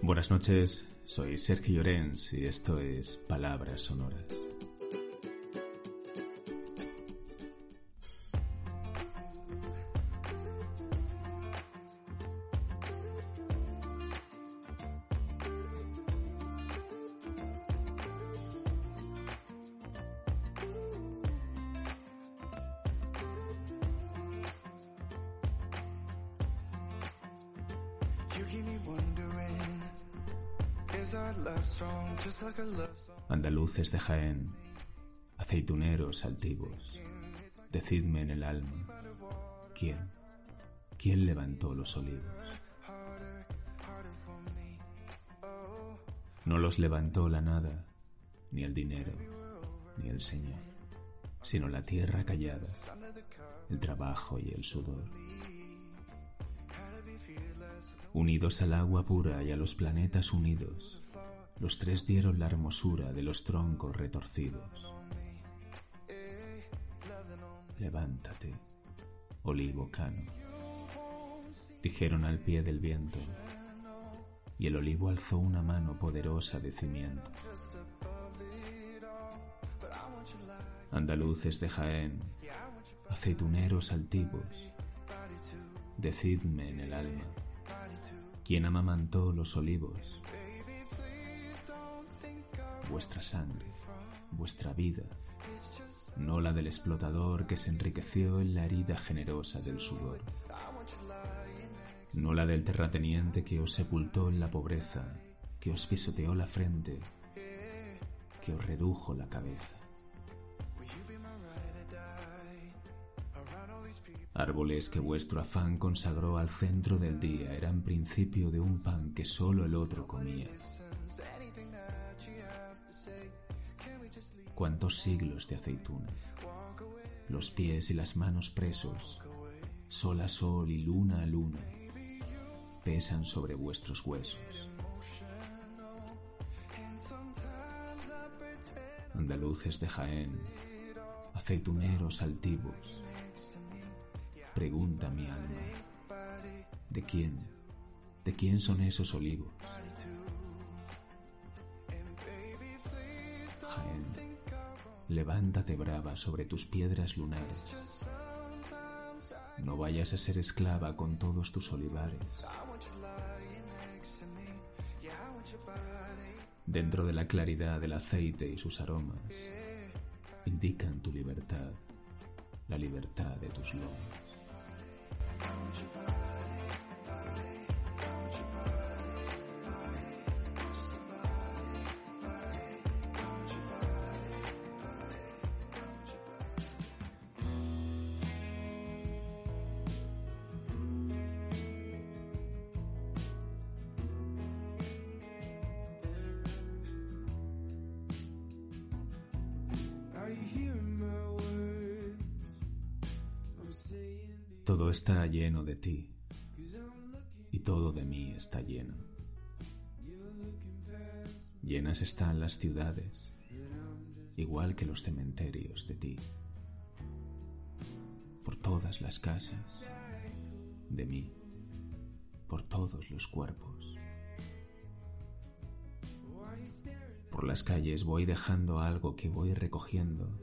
Buenas noches, soy Sergio Llorens y esto es Palabras Sonoras. Andaluces de Jaén, aceituneros altivos, decidme en el alma, ¿quién? ¿Quién levantó los olivos? No los levantó la nada, ni el dinero, ni el Señor, sino la tierra callada, el trabajo y el sudor unidos al agua pura y a los planetas unidos, los tres dieron la hermosura de los troncos retorcidos. Levántate, olivo cano, dijeron al pie del viento, y el olivo alzó una mano poderosa de cimiento. Andaluces de Jaén, aceituneros altivos, decidme en el alma quien amamantó los olivos. Vuestra sangre, vuestra vida, no la del explotador que se enriqueció en la herida generosa del sudor, no la del terrateniente que os sepultó en la pobreza, que os pisoteó la frente, que os redujo la cabeza. Árboles que vuestro afán consagró al centro del día eran principio de un pan que solo el otro comía. Cuántos siglos de aceituna, los pies y las manos presos, sol a sol y luna a luna, pesan sobre vuestros huesos. Andaluces de Jaén, aceituneros altivos, Pregunta mi alma, ¿de quién? ¿De quién son esos olivos? Jaén, levántate brava sobre tus piedras lunares. No vayas a ser esclava con todos tus olivares. Dentro de la claridad del aceite y sus aromas, indican tu libertad, la libertad de tus lomos. around your body. Todo está lleno de ti y todo de mí está lleno. Llenas están las ciudades, igual que los cementerios de ti. Por todas las casas de mí, por todos los cuerpos. Por las calles voy dejando algo que voy recogiendo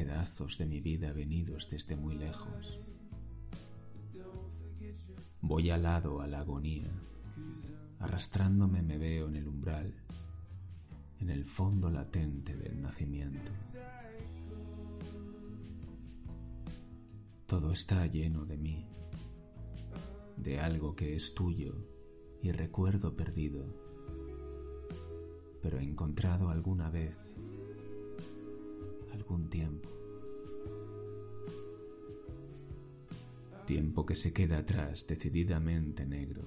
pedazos de mi vida venidos desde muy lejos. Voy alado a la agonía, arrastrándome me veo en el umbral, en el fondo latente del nacimiento. Todo está lleno de mí, de algo que es tuyo y recuerdo perdido, pero encontrado alguna vez algún tiempo. Tiempo que se queda atrás decididamente negro,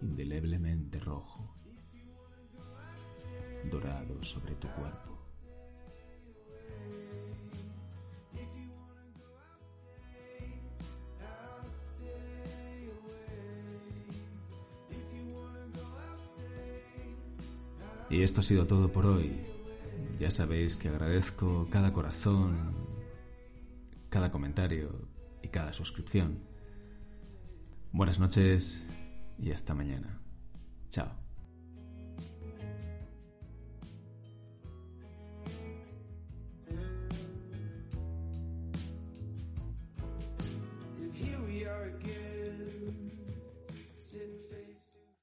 indeleblemente rojo, dorado sobre tu cuerpo. Y esto ha sido todo por hoy. Ya sabéis que agradezco cada corazón, cada comentario y cada suscripción. Buenas noches y hasta mañana. Chao.